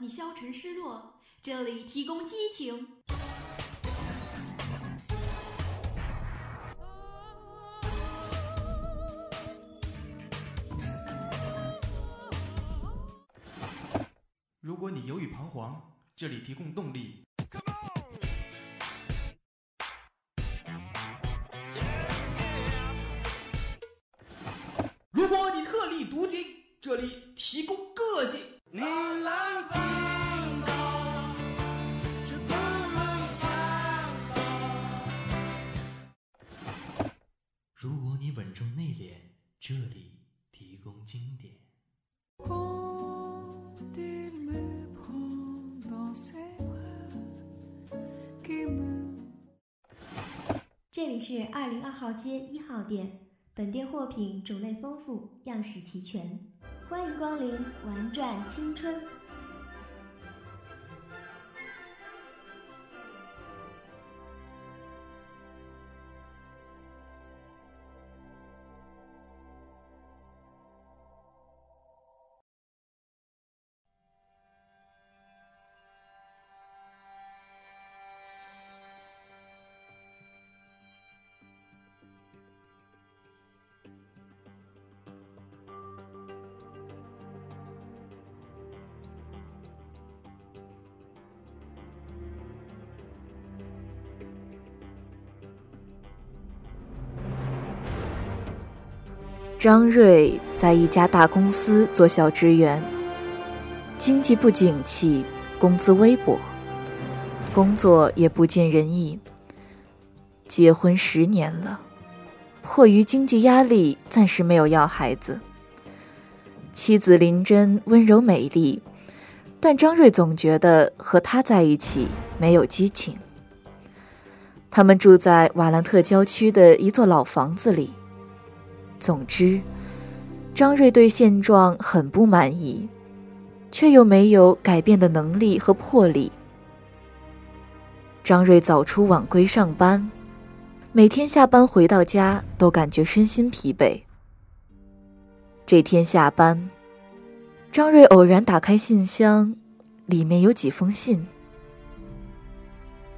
你消沉失落，这里提供激情。如果你犹豫彷徨，这里提供动力。稳重内敛，这里提供经典。这里是二零二号街一号店，本店货品种类丰富，样式齐全，欢迎光临，玩转青春。张瑞在一家大公司做小职员，经济不景气，工资微薄，工作也不尽人意。结婚十年了，迫于经济压力，暂时没有要孩子。妻子林真温柔美丽，但张瑞总觉得和她在一起没有激情。他们住在瓦兰特郊区的一座老房子里。总之，张瑞对现状很不满意，却又没有改变的能力和魄力。张瑞早出晚归上班，每天下班回到家都感觉身心疲惫。这天下班，张瑞偶然打开信箱，里面有几封信。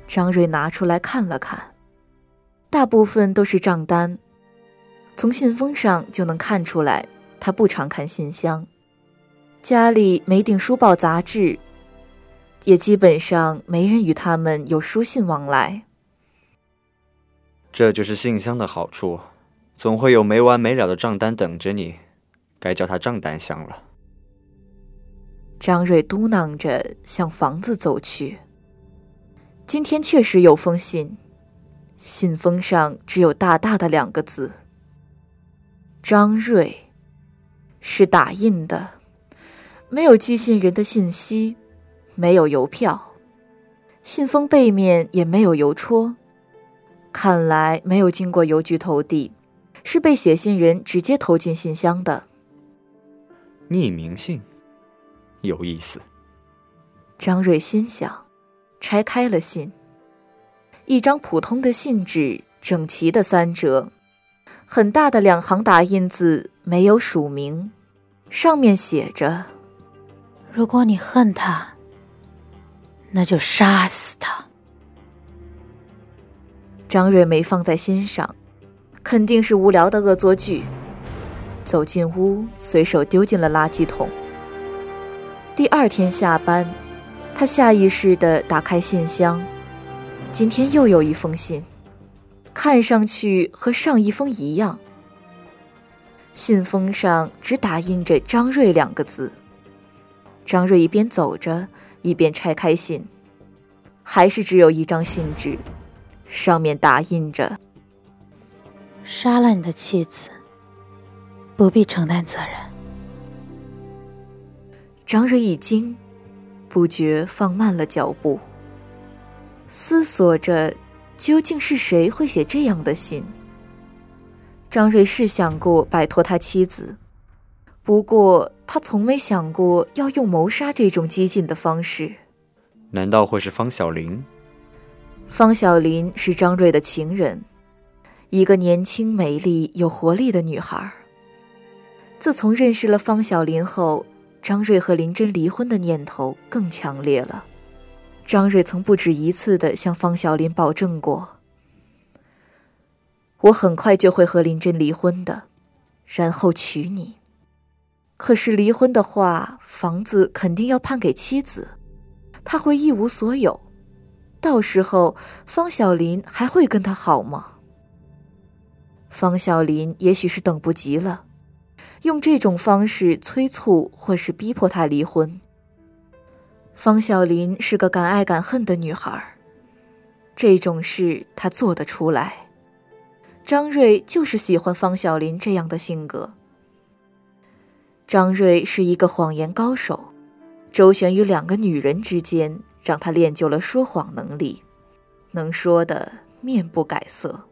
张瑞拿出来看了看，大部分都是账单。从信封上就能看出来，他不常看信箱，家里没订书报杂志，也基本上没人与他们有书信往来。这就是信箱的好处，总会有没完没了的账单等着你，该叫它账单箱了。张瑞嘟囔着向房子走去。今天确实有封信，信封上只有大大的两个字。张瑞，是打印的，没有寄信人的信息，没有邮票，信封背面也没有邮戳，看来没有经过邮局投递，是被写信人直接投进信箱的。匿名信，有意思。张瑞心想，拆开了信，一张普通的信纸，整齐的三折。很大的两行打印字，没有署名，上面写着：“如果你恨他，那就杀死他。”张瑞没放在心上，肯定是无聊的恶作剧。走进屋，随手丢进了垃圾桶。第二天下班，他下意识地打开信箱，今天又有一封信。看上去和上一封一样，信封上只打印着“张瑞”两个字。张瑞一边走着，一边拆开信，还是只有一张信纸，上面打印着：“杀了你的妻子，不必承担责任。”张瑞一惊，不觉放慢了脚步，思索着。究竟是谁会写这样的信？张瑞是想过摆脱他妻子，不过他从没想过要用谋杀这种激进的方式。难道会是方小林？方小林是张瑞的情人，一个年轻、美丽、有活力的女孩。自从认识了方小林后，张瑞和林真离婚的念头更强烈了。张瑞曾不止一次地向方小林保证过：“我很快就会和林真离婚的，然后娶你。可是离婚的话，房子肯定要判给妻子，他会一无所有。到时候，方小林还会跟他好吗？”方小林也许是等不及了，用这种方式催促或是逼迫他离婚。方小林是个敢爱敢恨的女孩，这种事她做得出来。张瑞就是喜欢方小林这样的性格。张瑞是一个谎言高手，周旋于两个女人之间，让他练就了说谎能力，能说的面不改色。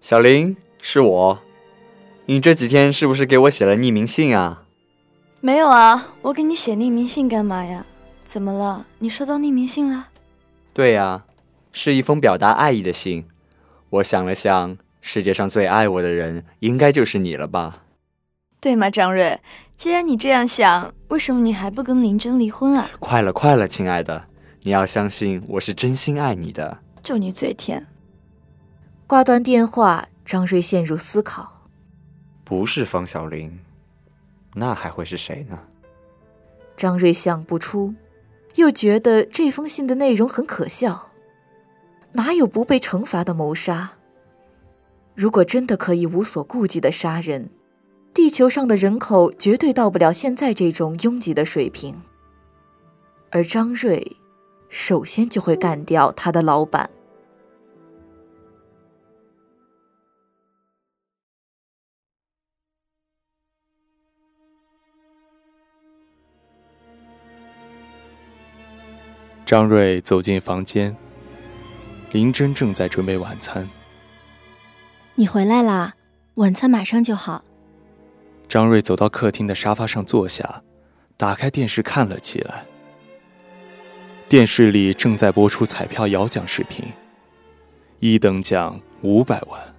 小林，是我。你这几天是不是给我写了匿名信啊？没有啊，我给你写匿名信干嘛呀？怎么了？你收到匿名信了？对呀，是一封表达爱意的信。我想了想，世界上最爱我的人应该就是你了吧？对吗，张瑞？既然你这样想，为什么你还不跟林真离婚啊？快了，快了，亲爱的，你要相信我是真心爱你的。就你嘴甜。挂断电话，张瑞陷入思考。不是方小玲，那还会是谁呢？张瑞想不出，又觉得这封信的内容很可笑。哪有不被惩罚的谋杀？如果真的可以无所顾忌的杀人，地球上的人口绝对到不了现在这种拥挤的水平。而张瑞，首先就会干掉他的老板。张瑞走进房间，林真正在准备晚餐。你回来啦，晚餐马上就好。张瑞走到客厅的沙发上坐下，打开电视看了起来。电视里正在播出彩票摇奖视频，一等奖五百万，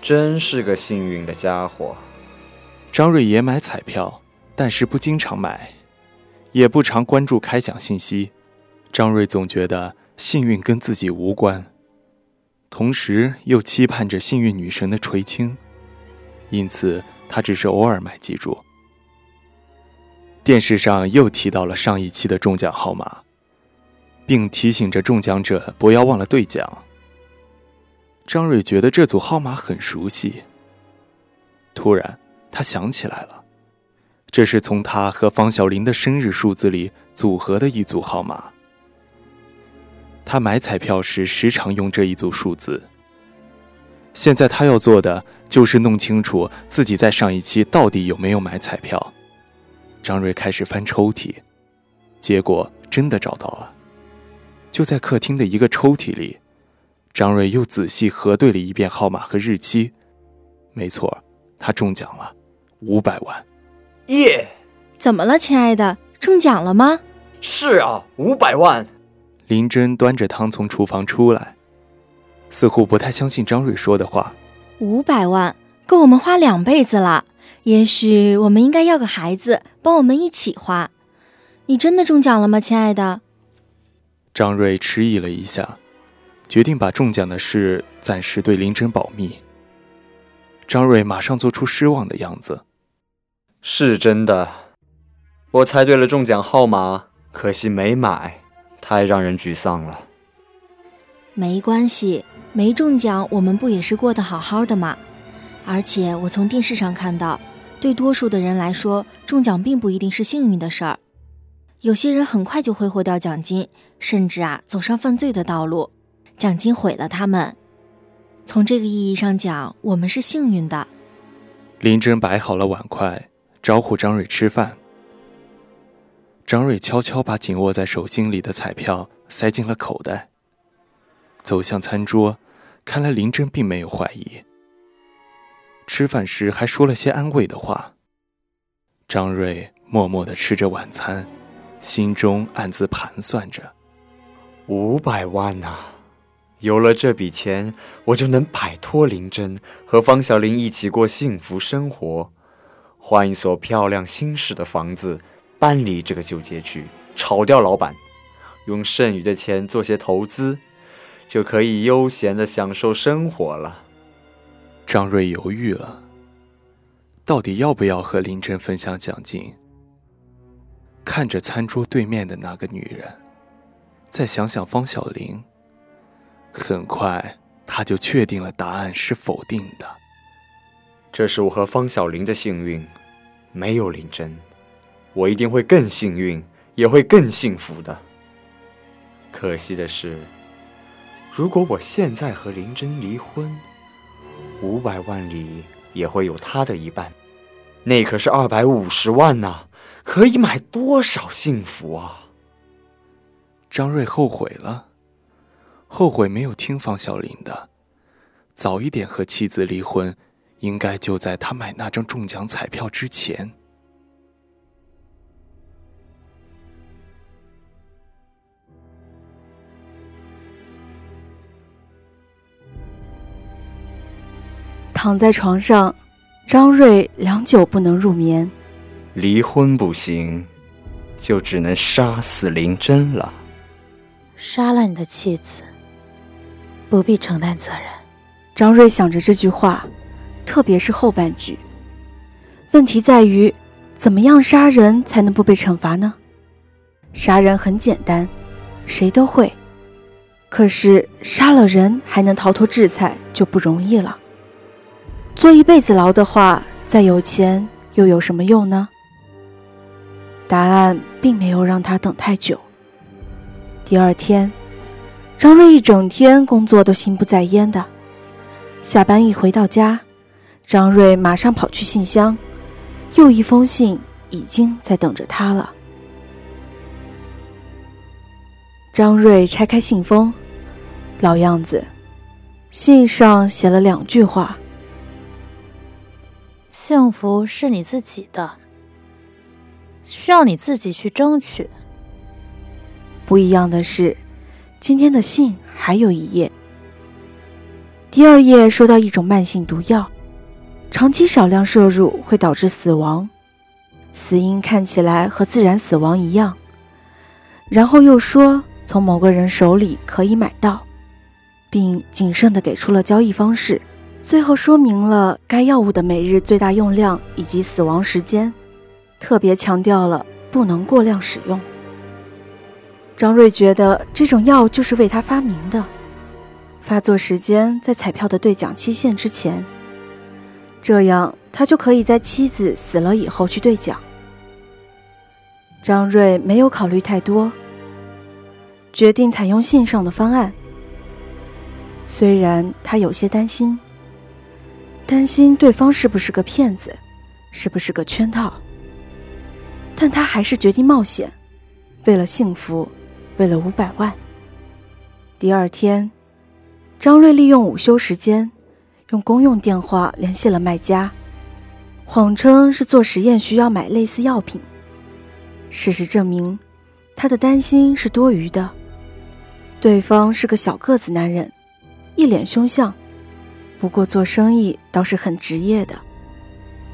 真是个幸运的家伙。张瑞也买彩票，但是不经常买，也不常关注开奖信息。张瑞总觉得幸运跟自己无关，同时又期盼着幸运女神的垂青，因此他只是偶尔买记住。电视上又提到了上一期的中奖号码，并提醒着中奖者不要忘了兑奖。张瑞觉得这组号码很熟悉，突然他想起来了，这是从他和方小林的生日数字里组合的一组号码。他买彩票时时常用这一组数字。现在他要做的就是弄清楚自己在上一期到底有没有买彩票。张瑞开始翻抽屉，结果真的找到了，就在客厅的一个抽屉里。张瑞又仔细核对了一遍号码和日期，没错，他中奖了，五百万！耶！怎么了，亲爱的？中奖了吗？是啊，五百万！林真端着汤从厨房出来，似乎不太相信张瑞说的话。五百万够我们花两辈子了，也许我们应该要个孩子帮我们一起花。你真的中奖了吗，亲爱的？张瑞迟疑了一下，决定把中奖的事暂时对林真保密。张瑞马上做出失望的样子。是真的，我猜对了中奖号码，可惜没买。太让人沮丧了。没关系，没中奖，我们不也是过得好好的吗？而且我从电视上看到，对多数的人来说，中奖并不一定是幸运的事儿。有些人很快就挥霍掉奖金，甚至啊走上犯罪的道路，奖金毁了他们。从这个意义上讲，我们是幸运的。林真摆好了碗筷，招呼张瑞吃饭。张瑞悄悄把紧握在手心里的彩票塞进了口袋，走向餐桌。看来林真并没有怀疑。吃饭时还说了些安慰的话。张瑞默默地吃着晚餐，心中暗自盘算着：五百万呐！有了这笔钱，我就能摆脱林真，和方小玲一起过幸福生活。换一所漂亮新式的房子，搬离这个旧街区，炒掉老板，用剩余的钱做些投资，就可以悠闲的享受生活了。张瑞犹豫了，到底要不要和林真分享奖金？看着餐桌对面的那个女人，再想想方小玲，很快他就确定了答案是否定的。这是我和方小玲的幸运，没有林真，我一定会更幸运，也会更幸福的。可惜的是，如果我现在和林真离婚，五百万里也会有她的一半，那可是二百五十万呐，可以买多少幸福啊！张瑞后悔了，后悔没有听方小玲的，早一点和妻子离婚。应该就在他买那张中奖彩票之前。躺在床上，张瑞良久不能入眠。离婚不行，就只能杀死林真了。杀了你的妻子，不必承担责任。张瑞想着这句话。特别是后半句，问题在于，怎么样杀人才能不被惩罚呢？杀人很简单，谁都会。可是杀了人还能逃脱制裁就不容易了。坐一辈子牢的话，再有钱又有什么用呢？答案并没有让他等太久。第二天，张瑞一整天工作都心不在焉的，下班一回到家。张瑞马上跑去信箱，又一封信已经在等着他了。张瑞拆开信封，老样子，信上写了两句话：“幸福是你自己的，需要你自己去争取。”不一样的是，今天的信还有一页，第二页说到一种慢性毒药。长期少量摄入会导致死亡，死因看起来和自然死亡一样。然后又说从某个人手里可以买到，并谨慎地给出了交易方式，最后说明了该药物的每日最大用量以及死亡时间，特别强调了不能过量使用。张瑞觉得这种药就是为他发明的，发作时间在彩票的兑奖期限之前。这样，他就可以在妻子死了以后去兑奖。张瑞没有考虑太多，决定采用信上的方案。虽然他有些担心，担心对方是不是个骗子，是不是个圈套，但他还是决定冒险，为了幸福，为了五百万。第二天，张瑞利用午休时间。用公用电话联系了卖家，谎称是做实验需要买类似药品。事实证明，他的担心是多余的。对方是个小个子男人，一脸凶相，不过做生意倒是很职业的。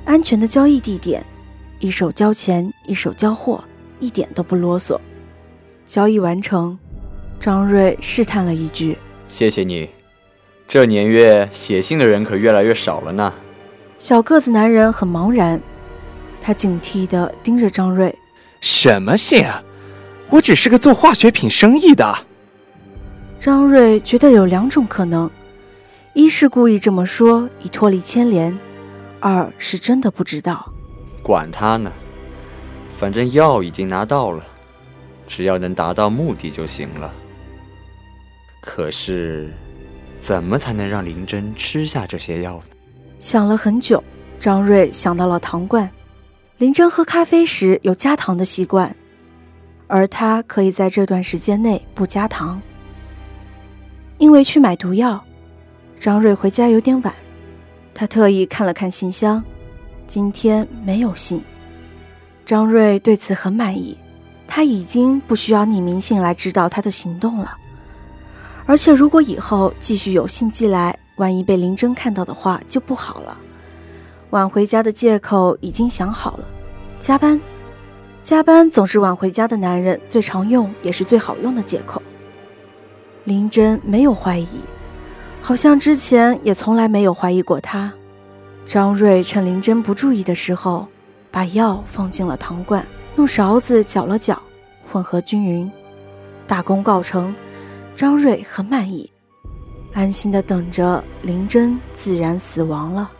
安全的交易地点，一手交钱一手交货，一点都不啰嗦。交易完成，张瑞试探了一句：“谢谢你。”这年月写信的人可越来越少了呢。小个子男人很茫然，他警惕地盯着张瑞：“什么信啊？我只是个做化学品生意的。”张瑞觉得有两种可能：一是故意这么说以脱离牵连；二是真的不知道。管他呢，反正药已经拿到了，只要能达到目的就行了。可是。怎么才能让林真吃下这些药呢？想了很久，张瑞想到了糖罐。林真喝咖啡时有加糖的习惯，而他可以在这段时间内不加糖。因为去买毒药，张瑞回家有点晚，他特意看了看信箱，今天没有信。张瑞对此很满意，他已经不需要匿名信来知道他的行动了。而且，如果以后继续有信寄来，万一被林真看到的话，就不好了。晚回家的借口已经想好了，加班。加班总是晚回家的男人最常用也是最好用的借口。林真没有怀疑，好像之前也从来没有怀疑过他。张瑞趁林真不注意的时候，把药放进了糖罐，用勺子搅了搅，混合均匀。大功告成，张瑞很满意，安心的等着林真自然死亡了。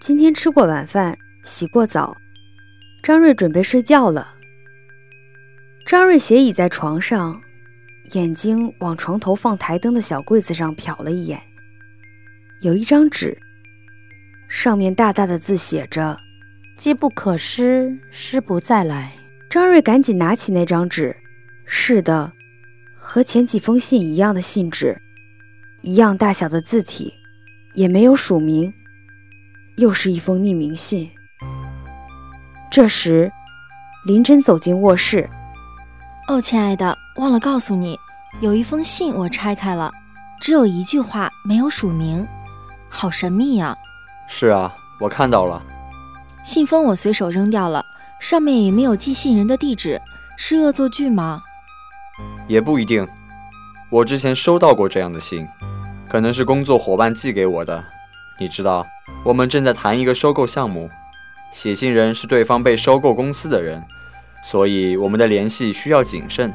今天吃过晚饭，洗过澡，张瑞准备睡觉了。张瑞斜倚在床上，眼睛往床头放台灯的小柜子上瞟了一眼，有一张纸，上面大大的字写着“机不可失，失不再来”。张瑞赶紧拿起那张纸，是的，和前几封信一样的信纸，一样大小的字体，也没有署名。又是一封匿名信。这时，林真走进卧室。哦，亲爱的，忘了告诉你，有一封信我拆开了，只有一句话，没有署名，好神秘呀。是啊，我看到了。信封我随手扔掉了，上面也没有寄信人的地址，是恶作剧吗？也不一定。我之前收到过这样的信，可能是工作伙伴寄给我的。你知道。我们正在谈一个收购项目，写信人是对方被收购公司的人，所以我们的联系需要谨慎。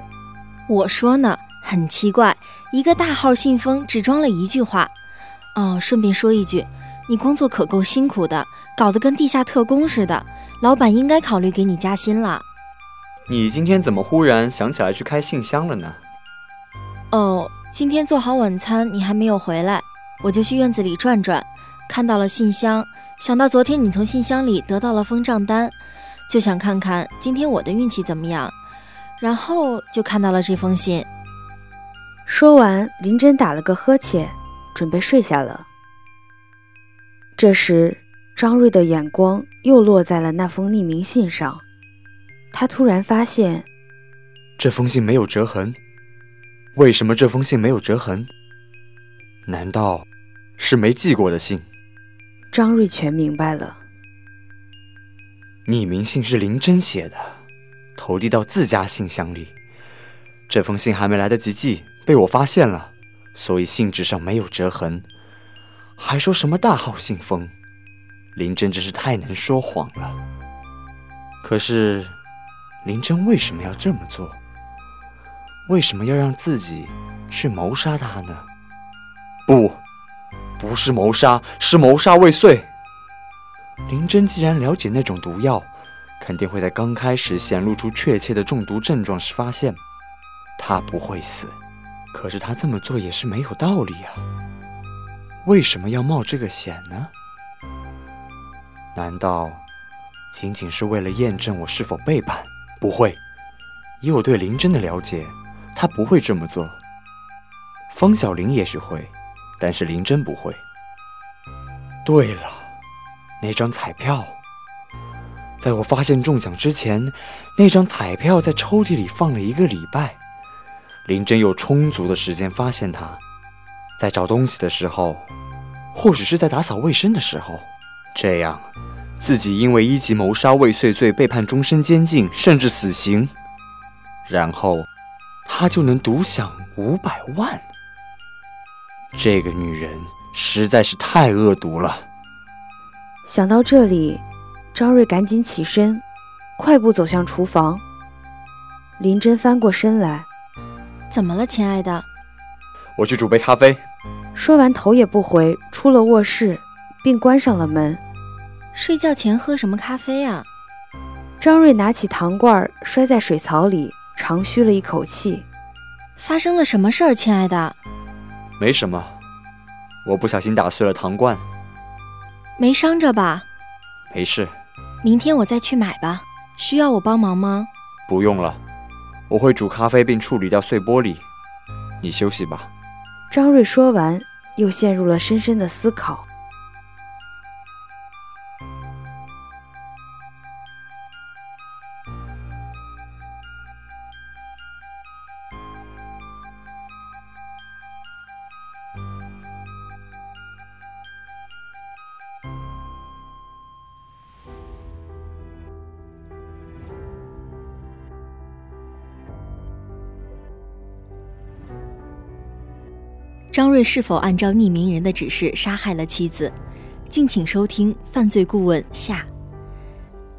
我说呢，很奇怪，一个大号信封只装了一句话。哦，顺便说一句，你工作可够辛苦的，搞得跟地下特工似的，老板应该考虑给你加薪了。你今天怎么忽然想起来去开信箱了呢？哦，今天做好晚餐，你还没有回来，我就去院子里转转。看到了信箱，想到昨天你从信箱里得到了封账单，就想看看今天我的运气怎么样，然后就看到了这封信。说完，林真打了个呵欠，准备睡下了。这时，张瑞的眼光又落在了那封匿名信上，他突然发现，这封信没有折痕。为什么这封信没有折痕？难道是没寄过的信？张瑞全明白了，匿名信是林真写的，投递到自家信箱里。这封信还没来得及寄，被我发现了，所以信纸上没有折痕。还说什么大号信封，林真真是太能说谎了。可是，林真为什么要这么做？为什么要让自己去谋杀他呢？不。不是谋杀，是谋杀未遂。林真既然了解那种毒药，肯定会在刚开始显露出确切的中毒症状时发现。他不会死，可是他这么做也是没有道理啊。为什么要冒这个险呢？难道仅仅是为了验证我是否背叛？不会，以我对林真的了解，他不会这么做。方小玲也许会。但是林真不会。对了，那张彩票，在我发现中奖之前，那张彩票在抽屉里放了一个礼拜。林真有充足的时间发现它，在找东西的时候，或许是在打扫卫生的时候，这样自己因为一级谋杀未遂罪被判终身监禁，甚至死刑，然后他就能独享五百万。这个女人实在是太恶毒了。想到这里，张瑞赶紧起身，快步走向厨房。林真翻过身来：“怎么了，亲爱的？”我去煮杯咖啡。说完，头也不回出了卧室，并关上了门。睡觉前喝什么咖啡啊？张瑞拿起糖罐，摔在水槽里，长吁了一口气。发生了什么事儿，亲爱的？没什么，我不小心打碎了糖罐，没伤着吧？没事，明天我再去买吧。需要我帮忙吗？不用了，我会煮咖啡并处理掉碎玻璃。你休息吧。张瑞说完，又陷入了深深的思考。张瑞是否按照匿名人的指示杀害了妻子？敬请收听《犯罪顾问》下。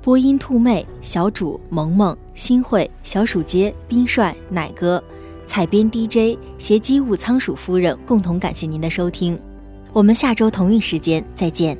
播音：兔妹、小主、萌萌、新慧、小鼠街、冰帅、奶哥，采编 DJ 携机务仓鼠夫人共同感谢您的收听，我们下周同一时间再见。